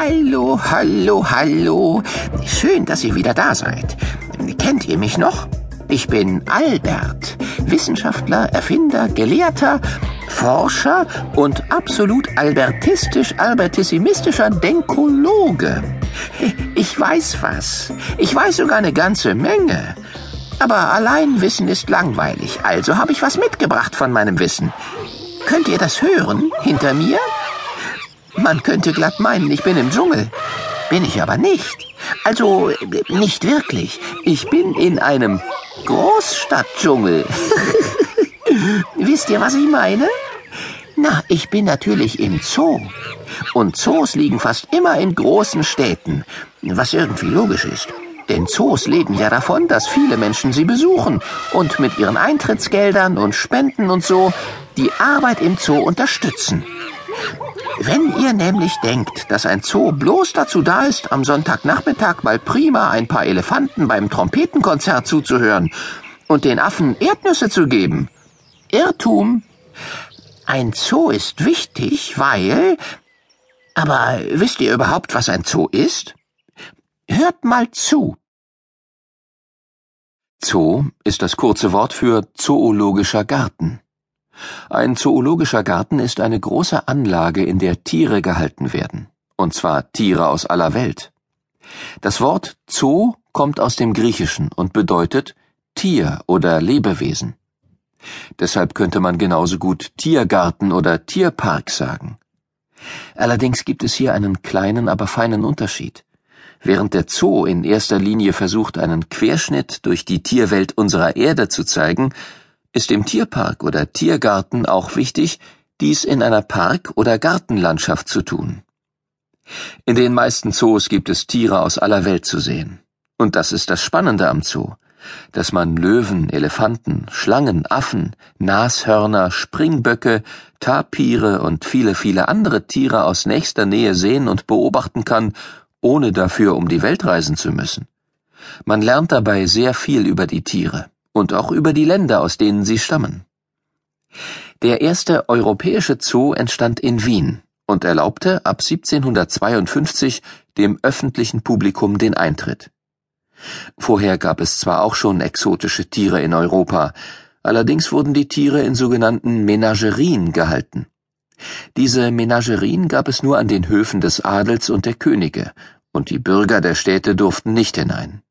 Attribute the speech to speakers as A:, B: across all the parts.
A: Hallo, hallo, hallo. Schön, dass ihr wieder da seid. Kennt ihr mich noch? Ich bin Albert, Wissenschaftler, Erfinder, Gelehrter, Forscher und absolut albertistisch-albertissimistischer Denkologe. Ich weiß was. Ich weiß sogar eine ganze Menge. Aber allein Wissen ist langweilig, also habe ich was mitgebracht von meinem Wissen. Könnt ihr das hören hinter mir? Man könnte glatt meinen, ich bin im Dschungel. Bin ich aber nicht. Also nicht wirklich. Ich bin in einem Großstadtdschungel. Wisst ihr, was ich meine? Na, ich bin natürlich im Zoo. Und Zoos liegen fast immer in großen Städten, was irgendwie logisch ist. Denn Zoos leben ja davon, dass viele Menschen sie besuchen und mit ihren Eintrittsgeldern und Spenden und so die Arbeit im Zoo unterstützen. Wenn ihr nämlich denkt, dass ein Zoo bloß dazu da ist, am Sonntagnachmittag mal prima ein paar Elefanten beim Trompetenkonzert zuzuhören und den Affen Erdnüsse zu geben, Irrtum. Ein Zoo ist wichtig, weil... Aber wisst ihr überhaupt, was ein Zoo ist? Hört mal zu.
B: Zoo ist das kurze Wort für zoologischer Garten. Ein zoologischer Garten ist eine große Anlage, in der Tiere gehalten werden, und zwar Tiere aus aller Welt. Das Wort Zoo kommt aus dem Griechischen und bedeutet Tier oder Lebewesen. Deshalb könnte man genauso gut Tiergarten oder Tierpark sagen. Allerdings gibt es hier einen kleinen, aber feinen Unterschied. Während der Zoo in erster Linie versucht, einen Querschnitt durch die Tierwelt unserer Erde zu zeigen, ist im Tierpark oder Tiergarten auch wichtig, dies in einer Park- oder Gartenlandschaft zu tun. In den meisten Zoos gibt es Tiere aus aller Welt zu sehen. Und das ist das Spannende am Zoo, dass man Löwen, Elefanten, Schlangen, Affen, Nashörner, Springböcke, Tapire und viele, viele andere Tiere aus nächster Nähe sehen und beobachten kann, ohne dafür um die Welt reisen zu müssen. Man lernt dabei sehr viel über die Tiere und auch über die Länder, aus denen sie stammen. Der erste europäische Zoo entstand in Wien und erlaubte ab 1752 dem öffentlichen Publikum den Eintritt. Vorher gab es zwar auch schon exotische Tiere in Europa, allerdings wurden die Tiere in sogenannten Menagerien gehalten. Diese Menagerien gab es nur an den Höfen des Adels und der Könige, und die Bürger der Städte durften nicht hinein.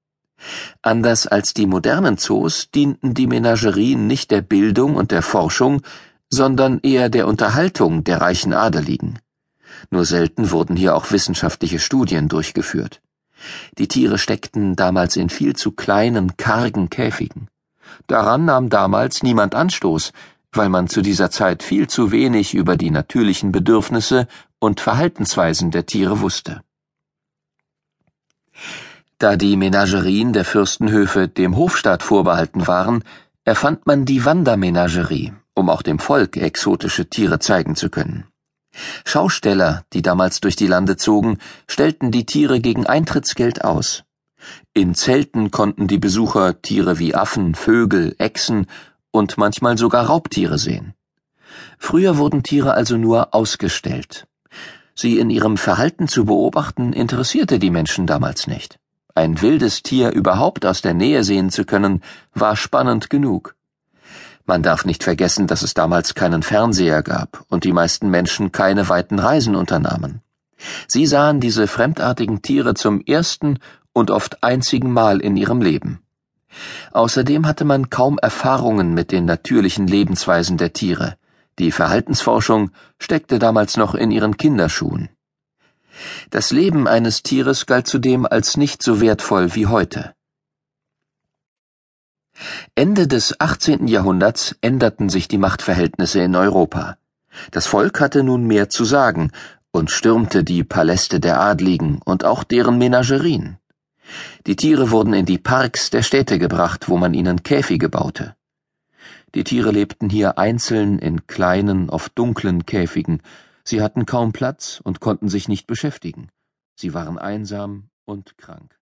B: Anders als die modernen Zoos dienten die Menagerien nicht der Bildung und der Forschung, sondern eher der Unterhaltung der reichen Adeligen. Nur selten wurden hier auch wissenschaftliche Studien durchgeführt. Die Tiere steckten damals in viel zu kleinen, kargen Käfigen. Daran nahm damals niemand Anstoß, weil man zu dieser Zeit viel zu wenig über die natürlichen Bedürfnisse und Verhaltensweisen der Tiere wusste. Da die Menagerien der Fürstenhöfe dem Hofstaat vorbehalten waren, erfand man die Wandermenagerie, um auch dem Volk exotische Tiere zeigen zu können. Schausteller, die damals durch die Lande zogen, stellten die Tiere gegen Eintrittsgeld aus. In Zelten konnten die Besucher Tiere wie Affen, Vögel, Echsen und manchmal sogar Raubtiere sehen. Früher wurden Tiere also nur ausgestellt. Sie in ihrem Verhalten zu beobachten, interessierte die Menschen damals nicht. Ein wildes Tier überhaupt aus der Nähe sehen zu können, war spannend genug. Man darf nicht vergessen, dass es damals keinen Fernseher gab und die meisten Menschen keine weiten Reisen unternahmen. Sie sahen diese fremdartigen Tiere zum ersten und oft einzigen Mal in ihrem Leben. Außerdem hatte man kaum Erfahrungen mit den natürlichen Lebensweisen der Tiere. Die Verhaltensforschung steckte damals noch in ihren Kinderschuhen. Das Leben eines Tieres galt zudem als nicht so wertvoll wie heute. Ende des 18. Jahrhunderts änderten sich die Machtverhältnisse in Europa. Das Volk hatte nun mehr zu sagen und stürmte die Paläste der Adligen und auch deren Menagerien. Die Tiere wurden in die Parks der Städte gebracht, wo man ihnen Käfige baute. Die Tiere lebten hier einzeln in kleinen, oft dunklen Käfigen, Sie hatten kaum Platz und konnten sich nicht beschäftigen. Sie waren einsam und krank.